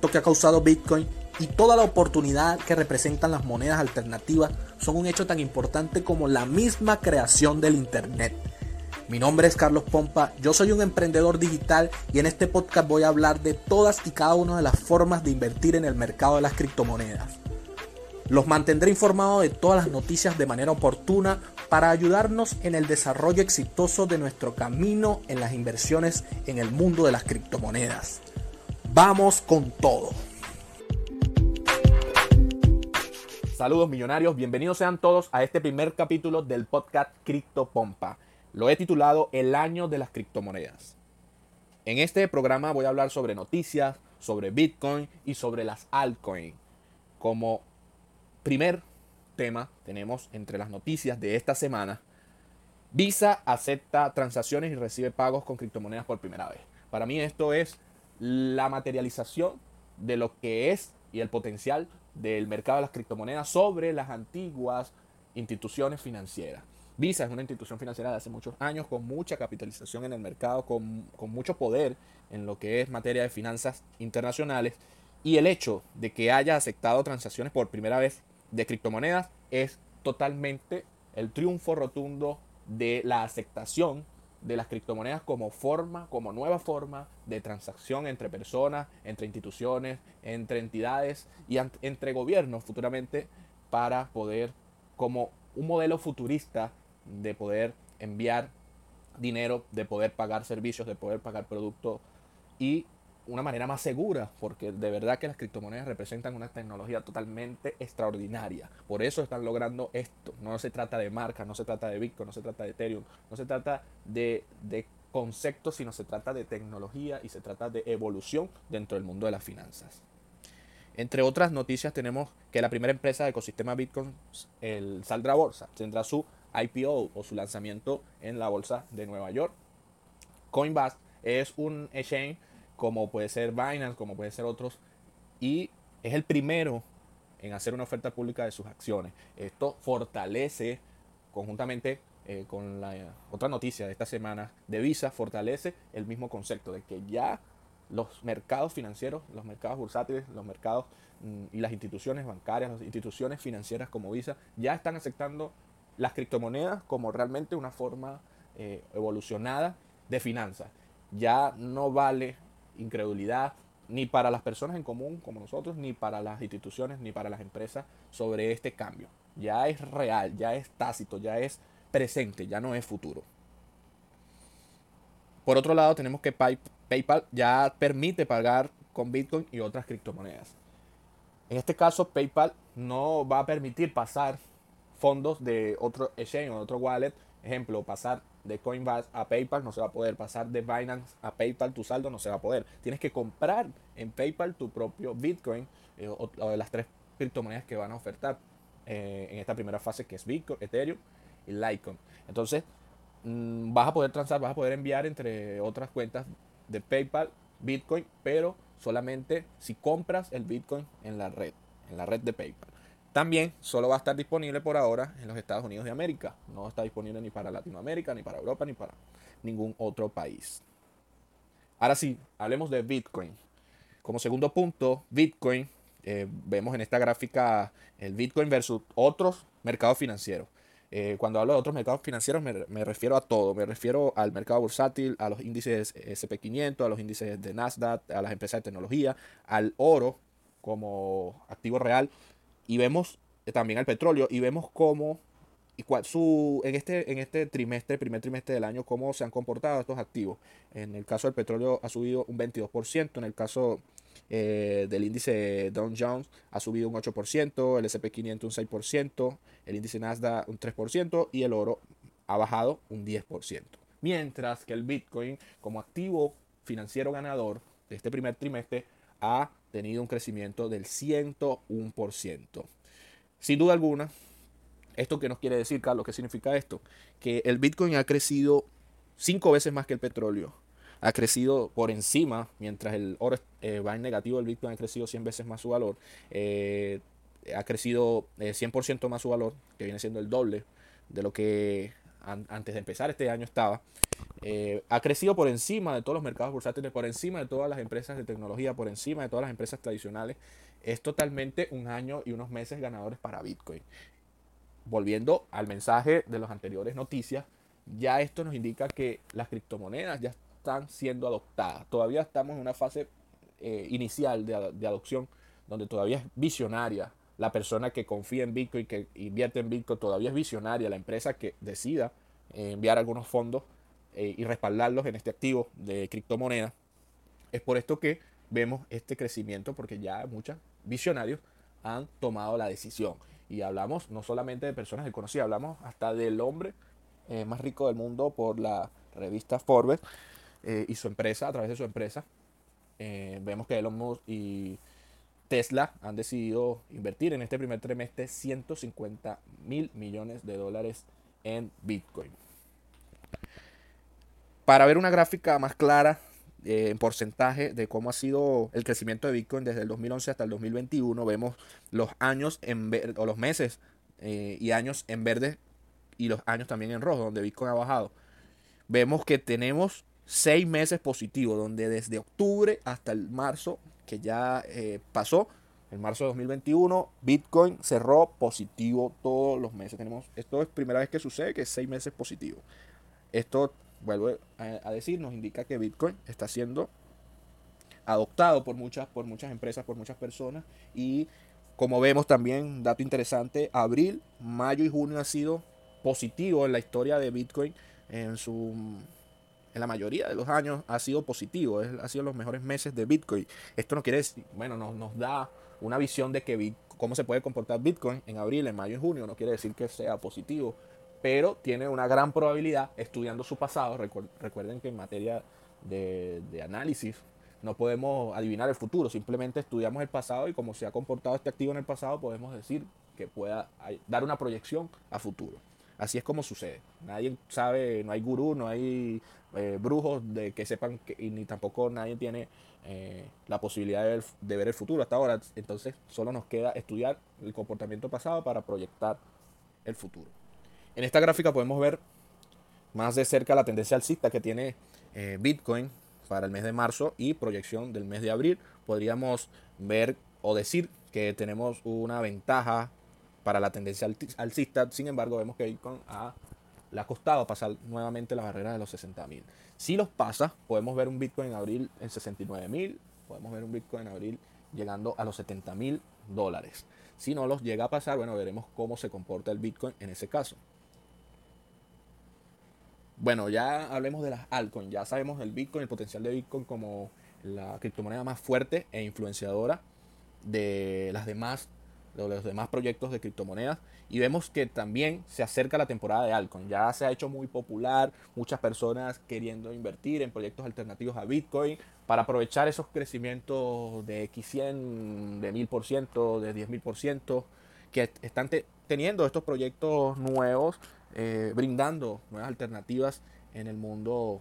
que ha causado Bitcoin y toda la oportunidad que representan las monedas alternativas son un hecho tan importante como la misma creación del Internet. Mi nombre es Carlos Pompa, yo soy un emprendedor digital y en este podcast voy a hablar de todas y cada una de las formas de invertir en el mercado de las criptomonedas. Los mantendré informados de todas las noticias de manera oportuna para ayudarnos en el desarrollo exitoso de nuestro camino en las inversiones en el mundo de las criptomonedas. Vamos con todo. Saludos millonarios, bienvenidos sean todos a este primer capítulo del podcast Cripto Pompa. Lo he titulado El año de las criptomonedas. En este programa voy a hablar sobre noticias, sobre Bitcoin y sobre las altcoins. Como primer tema tenemos entre las noticias de esta semana, Visa acepta transacciones y recibe pagos con criptomonedas por primera vez. Para mí esto es la materialización de lo que es y el potencial del mercado de las criptomonedas sobre las antiguas instituciones financieras. Visa es una institución financiera de hace muchos años con mucha capitalización en el mercado, con, mucho poder en lo que es materia de finanzas internacionales. Y el hecho de que haya aceptado transacciones por primera vez de criptomonedas es totalmente el triunfo rotundo de la aceptación de las criptomonedas como forma, como nueva forma de transacción entre personas, entre instituciones, entre entidades y entre gobiernos futuramente para poder, como un modelo futurista de poder enviar dinero, de poder pagar servicios, de poder pagar productos y una manera más segura, porque de verdad que las criptomonedas representan una tecnología totalmente extraordinaria. Por eso están logrando esto. No se trata de marca, no se trata de Bitcoin, no se trata de Ethereum, no se trata de, de conceptos, sino se trata de tecnología y se trata de evolución dentro del mundo de las finanzas. Entre otras noticias tenemos que la primera empresa de ecosistema Bitcoin el, saldrá a bolsa, tendrá su IPO o su lanzamiento en la bolsa de Nueva York. Coinbase es un exchange como puede ser Binance, como puede ser otros, y es el primero en hacer una oferta pública de sus acciones. Esto fortalece conjuntamente eh, con la otra noticia de esta semana de Visa, fortalece el mismo concepto de que ya los mercados financieros, los mercados bursátiles, los mercados mm, y las instituciones bancarias, las instituciones financieras como Visa, ya están aceptando las criptomonedas como realmente una forma eh, evolucionada de finanzas. Ya no vale incredulidad ni para las personas en común como nosotros, ni para las instituciones, ni para las empresas sobre este cambio. Ya es real, ya es tácito, ya es presente, ya no es futuro. Por otro lado, tenemos que PayPal ya permite pagar con Bitcoin y otras criptomonedas. En este caso, PayPal no va a permitir pasar fondos de otro exchange o otro wallet. Ejemplo, pasar de Coinbase a PayPal no se va a poder. Pasar de Binance a PayPal tu saldo no se va a poder. Tienes que comprar en PayPal tu propio Bitcoin eh, o, de las tres criptomonedas que van a ofertar eh, en esta primera fase que es Bitcoin, Ethereum y Litecoin. Entonces mm, vas a poder transar, vas a poder enviar entre otras cuentas de PayPal Bitcoin, pero solamente si compras el Bitcoin en la red, en la red de PayPal. También solo va a estar disponible por ahora en los Estados Unidos de América. No está disponible ni para Latinoamérica, ni para Europa, ni para ningún otro país. Ahora sí, hablemos de Bitcoin. Como segundo punto, Bitcoin, eh, vemos en esta gráfica el Bitcoin versus otros mercados financieros. Eh, cuando hablo de otros mercados financieros me, me, refiero a todo. Me refiero al mercado bursátil, a los índices SP500, a los índices de Nasdaq, a las empresas de tecnología, al oro como activo real y vemos también al petróleo y vemos cómo y cuál, su, en, este, en este trimestre, primer trimestre del año, cómo se han comportado estos activos. En el caso del petróleo ha subido un 22%, en el caso eh, del índice Dow Jones ha subido un 8%, el SP500 un 6%, el índice Nasdaq un 3% y el oro ha bajado un 10%. Mientras que el Bitcoin como activo financiero ganador de este primer trimestre ha tenido un crecimiento del 101%. Sin duda alguna, ¿esto qué nos quiere decir, Carlos? ¿Qué significa esto? Que el Bitcoin ha crecido cinco veces más que el petróleo. Ha crecido por encima, mientras el oro eh, va en negativo, el Bitcoin ha crecido 100 veces más su valor. Eh, ha crecido 100% eh, más su valor, que viene siendo el doble de lo que antes de empezar este año estaba. Eh, ha crecido por encima de todos los mercados bursátiles, por encima de todas las empresas de tecnología, por encima de todas las empresas tradicionales. Es totalmente un año y unos meses ganadores para Bitcoin. Volviendo al mensaje de las anteriores noticias, ya esto nos indica que las criptomonedas ya están siendo adoptadas. Todavía estamos en una fase eh, inicial de, de adopción donde todavía es visionaria la persona que confía en Bitcoin, que invierte en Bitcoin, todavía es visionaria la empresa que decida eh, enviar algunos fondos eh, y respaldarlos en este activo de criptomonedas. Es por esto que vemos este crecimiento, porque ya muchos visionarios han tomado la decisión. Y hablamos no solamente de personas desconocidas, hablamos hasta del hombre eh, más rico del mundo por la revista Forbes y su empresa, a través de su empresa. vemos que Elon Musk y Tesla han decidido invertir en este primer trimestre 150 mil millones de dólares en Bitcoin. Para ver una gráfica más clara eh, en porcentaje de cómo ha sido el crecimiento de Bitcoin desde el 2011 hasta el 2021, vemos los años en o los meses eh, y años en verde y los años también en rojo, donde Bitcoin ha bajado. Vemos que tenemos seis meses positivos, donde desde octubre hasta el marzo que ya eh, pasó. En marzo de 2021, Bitcoin cerró positivo todos los meses. Tenemos, esto es primera vez que sucede, que es seis meses positivo. Esto, vuelvo a, decir, nos indica que Bitcoin está siendo adoptado por muchas, por muchas empresas, por muchas personas. Y como vemos también, dato interesante, abril, mayo y junio ha sido positivo en la historia de Bitcoin en su en la mayoría de los años ha sido positivo, es, ha sido los mejores meses de Bitcoin. Esto no quiere decir, bueno, nos, nos da una visión de que cómo se puede comportar Bitcoin en abril, en mayo y junio, no quiere decir que sea positivo, pero tiene una gran probabilidad estudiando su pasado. recuerden que en materia de, análisis no podemos adivinar el futuro, simplemente estudiamos el pasado y cómo se ha comportado este activo en el pasado podemos decir que pueda dar una proyección a futuro. Así es como sucede. Nadie sabe, no hay gurú, no hay eh, brujos de que sepan, que, y ni tampoco nadie tiene eh, la posibilidad de ver, el futuro hasta ahora. Entonces solo nos queda estudiar el comportamiento pasado para proyectar el futuro. En esta gráfica podemos ver más de cerca la tendencia alcista que tiene eh, Bitcoin para el mes de marzo y proyección del mes de abril. Podríamos ver o decir que tenemos una ventaja para la tendencia alcista. Sin embargo, vemos que Bitcoin ha, le ha costado pasar nuevamente la barrera de los 60.000. Si los pasa, podemos ver un Bitcoin en abril en 69.000, podemos ver un Bitcoin en abril llegando a los 70.000 dólares. Si no los llega a pasar, bueno, veremos cómo se comporta el Bitcoin en ese caso. Bueno, ya hablemos de las altcoins. Ya sabemos el Bitcoin, el potencial de Bitcoin como la criptomoneda más fuerte e influenciadora de las demás de los demás proyectos de criptomonedas y vemos que también se acerca la temporada de altcoin. Ya se ha hecho muy popular, muchas personas queriendo invertir en proyectos alternativos a Bitcoin para aprovechar esos crecimientos de X100, de 1000%, de 10.000% que están teniendo estos proyectos nuevos, eh, brindando nuevas alternativas en el mundo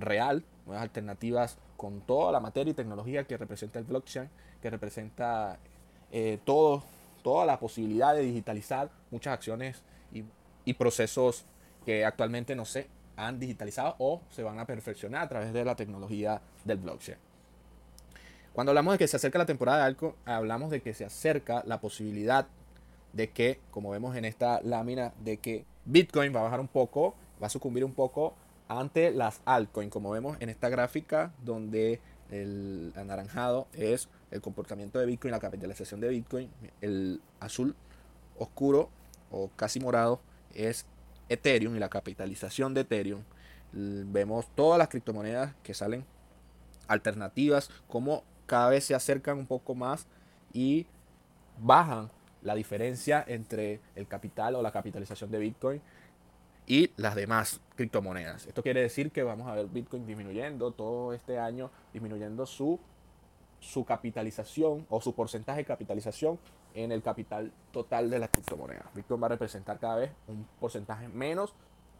real, nuevas alternativas con toda la materia y tecnología que representa el blockchain, que representa eh, todo toda la posibilidad de digitalizar muchas acciones y, procesos que actualmente no se han digitalizado o se van a perfeccionar a través de la tecnología del blockchain. Cuando hablamos de que se acerca la temporada de algo, hablamos de que se acerca la posibilidad de que, como vemos en esta lámina, de que Bitcoin va a bajar un poco, va a sucumbir un poco ante las altcoins, como vemos en esta gráfica donde el anaranjado es el comportamiento de Bitcoin, la capitalización de Bitcoin. El azul oscuro o casi morado es Ethereum y la capitalización de Ethereum. Vemos todas las criptomonedas que salen alternativas, como cada vez se acercan un poco más y bajan la diferencia entre el capital o la capitalización de Bitcoin y las demás criptomonedas. Esto quiere decir que vamos a ver Bitcoin disminuyendo todo este año, disminuyendo su, su capitalización o su porcentaje de capitalización en el capital total de las criptomonedas. Bitcoin va a representar cada vez un porcentaje menos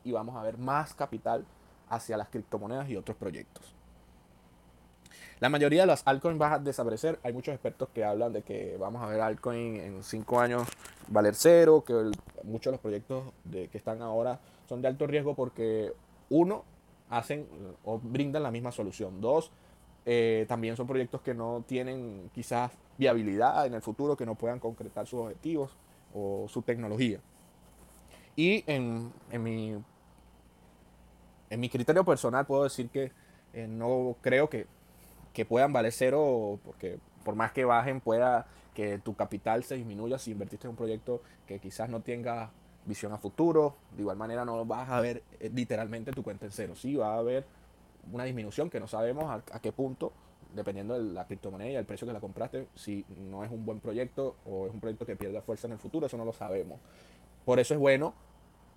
y vamos a ver más capital hacia las criptomonedas y otros proyectos. La mayoría de las altcoins van a desaparecer. Hay muchos expertos que hablan de que vamos a ver altcoin en 5 años valer cero, que muchos de los proyectos de, que están ahora son de alto riesgo porque uno, hacen o brindan la misma solución. Dos, eh, también son proyectos que no tienen quizás viabilidad en el futuro, que no puedan concretar sus objetivos o su tecnología. Y en, en, mi, en mi criterio personal puedo decir que eh, no creo que, que, puedan valer cero, porque por más que bajen, pueda que tu capital se disminuya si invertiste en un proyecto que quizás no tenga visión a futuro. De igual manera no vas a ver eh, literalmente tu cuenta en cero. Sí, va a haber una disminución que no sabemos a, qué punto, dependiendo de la criptomoneda y el precio que la compraste, si no es un buen proyecto o es un proyecto que pierda fuerza en el futuro, eso no lo sabemos. Por eso es bueno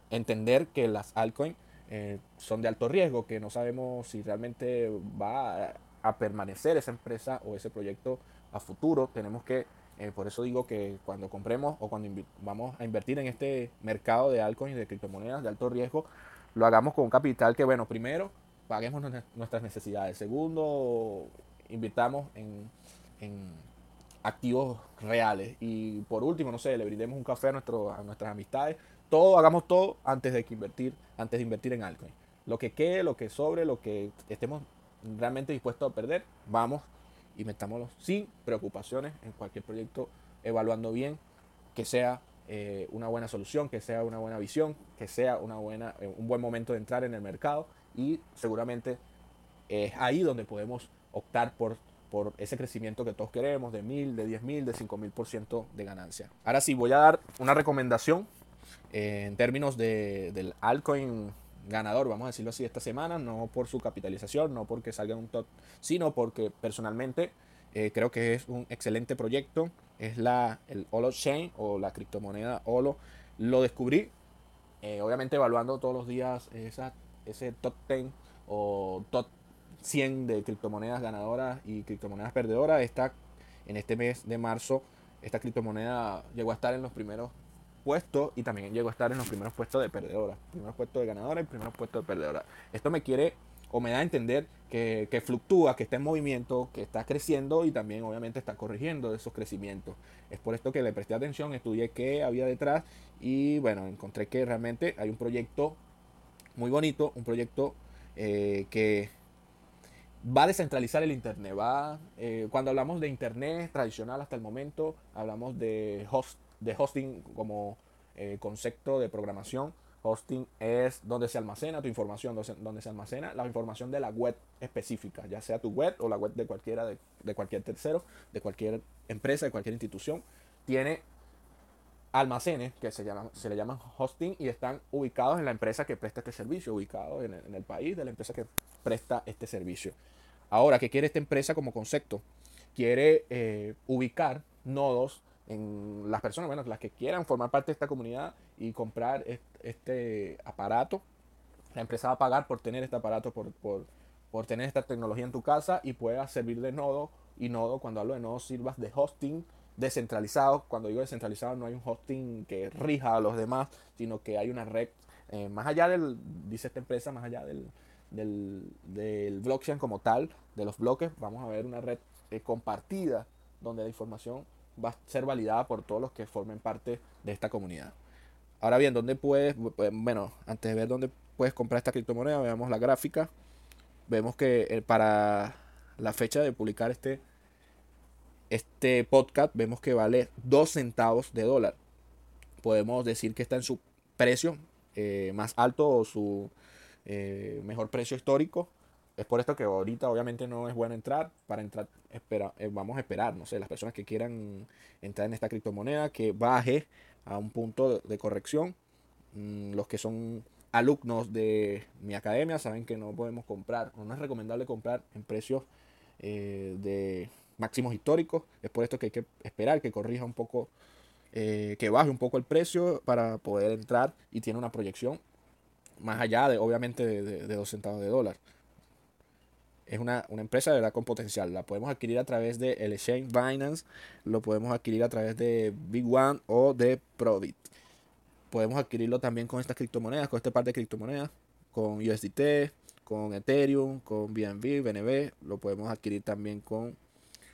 entender que las altcoins eh, son de alto riesgo, que no sabemos si realmente va a, permanecer esa empresa o ese proyecto a futuro. Tenemos que, eh, por eso digo que cuando compremos o cuando vamos a invertir en este mercado de altcoins y de criptomonedas de alto riesgo, lo hagamos con un capital que, bueno, primero paguemos nuestras necesidades. Segundo, invirtamos en, activos reales. Y por último, no sé, le brindemos un café a, nuestro, a nuestras amistades. Todo, hagamos todo antes de que invertir, antes de invertir en altcoin. Lo que quede, lo que sobre, lo que estemos realmente dispuestos a perder, vamos y metámoslo sin preocupaciones en cualquier proyecto, evaluando bien que sea eh, una buena solución, que sea una buena visión, que sea una buena, eh, un buen momento de entrar en el mercado y seguramente es ahí donde podemos optar por, por ese crecimiento que todos queremos de mil, de diez mil, de cinco mil por ciento de ganancia. Ahora sí, voy a dar una recomendación eh, en términos de, del altcoin ganador, vamos a decirlo así, esta semana, no por su capitalización, no porque salga un top, sino porque personalmente eh, creo que es un excelente proyecto. Es la, el Olo Chain o la criptomoneda Olo. Lo descubrí, eh, obviamente evaluando todos los días esa ese top 10 o top 100 de criptomonedas ganadoras y criptomonedas perdedoras. Está en este mes de marzo, esta criptomoneda llegó a estar en los primeros puestos y también llegó a estar en los primeros puestos de perdedoras. Primeros puestos de ganadora y primeros puestos de perdedora. Esto me quiere o me da a entender que, que, fluctúa, que está en movimiento, que está creciendo y también obviamente está corrigiendo esos crecimientos. Es por esto que le presté atención, estudié qué había detrás y bueno, encontré que realmente hay un proyecto muy bonito, un proyecto eh, que va a descentralizar el Internet. Va, eh, cuando hablamos de Internet tradicional hasta el momento, hablamos de, host, de hosting como eh, concepto de programación. Hosting es donde se almacena tu información, donde se almacena la información de la web específica, ya sea tu web o la web de cualquiera, de, de cualquier tercero, de cualquier empresa, de cualquier institución. Tiene almacenes que se, llaman, se le llaman hosting y están ubicados en la empresa que presta este servicio, ubicados en el, país de la empresa que presta este servicio. Ahora, ¿qué quiere esta empresa como concepto? Quiere eh, ubicar nodos en las personas, bueno, las que quieran formar parte de esta comunidad y comprar este, aparato. La empresa va a pagar por tener este aparato, por, por, por tener esta tecnología en tu casa y pueda servir de nodo. Y nodo, cuando hablo de nodo, sirvas de hosting descentralizado. Cuando digo descentralizado no hay un hosting que rija a los demás, sino que hay una red eh, más allá del, dice esta empresa, más allá del, del, blockchain como tal, de los bloques, vamos a ver una red eh, compartida donde la información va a ser validada por todos los que formen parte de esta comunidad. Ahora bien, ¿dónde puedes, bueno, antes de ver dónde puedes comprar esta criptomoneda, veamos la gráfica. Vemos que eh, para la fecha de publicar este este podcast vemos que vale 2 centavos de dólar. Podemos decir que está en su precio eh, más alto o su eh, mejor precio histórico. Es por esto que ahorita obviamente no es bueno entrar. Para entrar espera, eh, vamos a esperar, no sé, las personas que quieran entrar en esta criptomoneda que baje a un punto de corrección. Mm, los que son alumnos de mi academia saben que no podemos comprar, o no es recomendable comprar en precios de máximos históricos. Es por esto que hay que esperar que corrija un poco, eh, que baje un poco el precio para poder entrar y tiene una proyección más allá de, obviamente, de, de, 2 centavos de dólar. Es una, empresa de verdad con potencial. La podemos adquirir a través de el exchange Binance, lo podemos adquirir a través de Big One o de Probit. Podemos adquirirlo también con estas criptomonedas, con este par de criptomonedas, con USDT, con Ethereum, con BNB, BNB. Lo podemos adquirir también con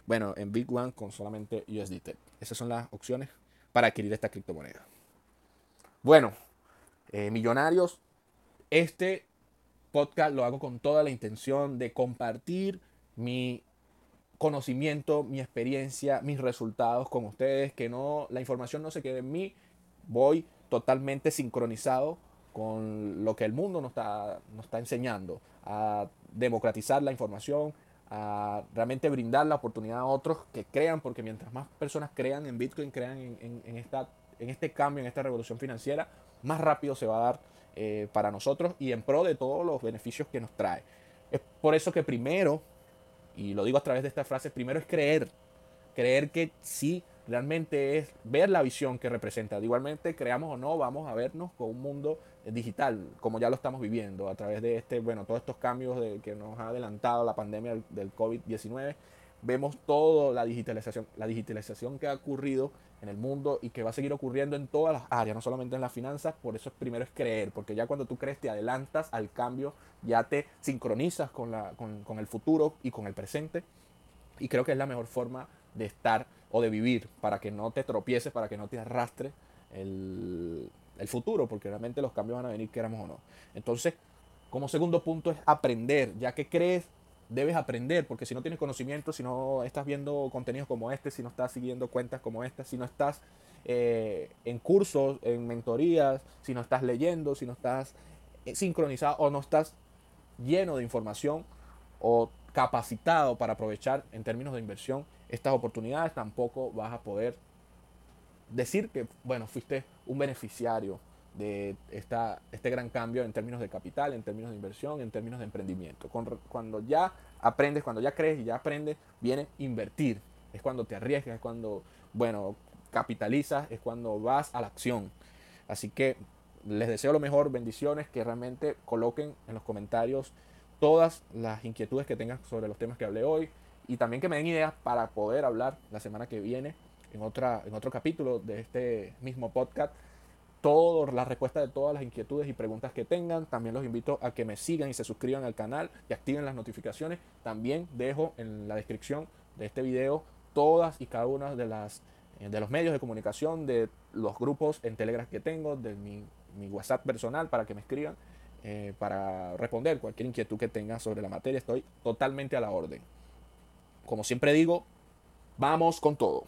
bueno, en Big One con solamente USDT. Esas son las opciones para adquirir esta criptomoneda. Bueno, eh, millonarios, este podcast lo hago con toda la intención de compartir mi conocimiento, mi experiencia, mis resultados con ustedes, que no la información no se quede en mí. Voy totalmente sincronizado con lo que el mundo nos está, nos está enseñando, a democratizar la información, a realmente brindar la oportunidad a otros que crean, porque mientras más personas crean en Bitcoin, crean en, esta, en este cambio, en esta revolución financiera, más rápido se va a dar eh, para nosotros y en pro de todos los beneficios que nos trae. Es por eso que primero, y lo digo a través de esta frase, primero es creer, creer que sí, realmente es ver la visión que representa. Igualmente, creamos o no, vamos a vernos con un mundo digital, como ya lo estamos viviendo, a través de este, bueno, todos estos cambios de, que nos ha adelantado la pandemia del, del COVID-19. Vemos toda la digitalización, la digitalización que ha ocurrido en el mundo y que va a seguir ocurriendo en todas las áreas, no solamente en las finanzas, por eso primero es creer, porque ya cuando tú crees te adelantas al cambio, ya te sincronizas con, la, con, con el futuro y con el presente, y creo que es la mejor forma de estar o de vivir, para que no te tropieces, para que no te arrastre el, el futuro, porque realmente los cambios van a venir, queramos o no. Entonces, como segundo punto es aprender, ya que crees, debes aprender, porque si no tienes conocimiento, si no estás viendo contenidos como este, si no estás siguiendo cuentas como esta, si no estás eh, en cursos, en mentorías, si no estás leyendo, si no estás eh, sincronizado o no estás lleno de información o capacitado para aprovechar en términos de inversión estas oportunidades, tampoco vas a poder decir que, bueno, fuiste un beneficiario de esta, este gran cambio en términos de capital, en términos de inversión, en términos de emprendimiento. Cuando ya aprendes, cuando ya crees y ya aprendes, viene invertir. Es cuando te arriesgas, es cuando, bueno, capitalizas, es cuando vas a la acción. Así que les deseo lo mejor, bendiciones, que realmente coloquen en los comentarios todas las inquietudes que tengan sobre los temas que hablé hoy y también que me den ideas para poder hablar la semana que viene en, otra, en otro capítulo de este mismo podcast. Todas las respuestas de todas las inquietudes y preguntas que tengan. También los invito a que me sigan y se suscriban al canal y activen las notificaciones. También dejo en la descripción de este video todas y cada una de las eh, de los medios de comunicación, de los grupos en Telegram que tengo, de mi, WhatsApp personal para que me escriban, eh, para responder cualquier inquietud que tengan sobre la materia. Estoy totalmente a la orden. Como siempre digo, vamos con todo.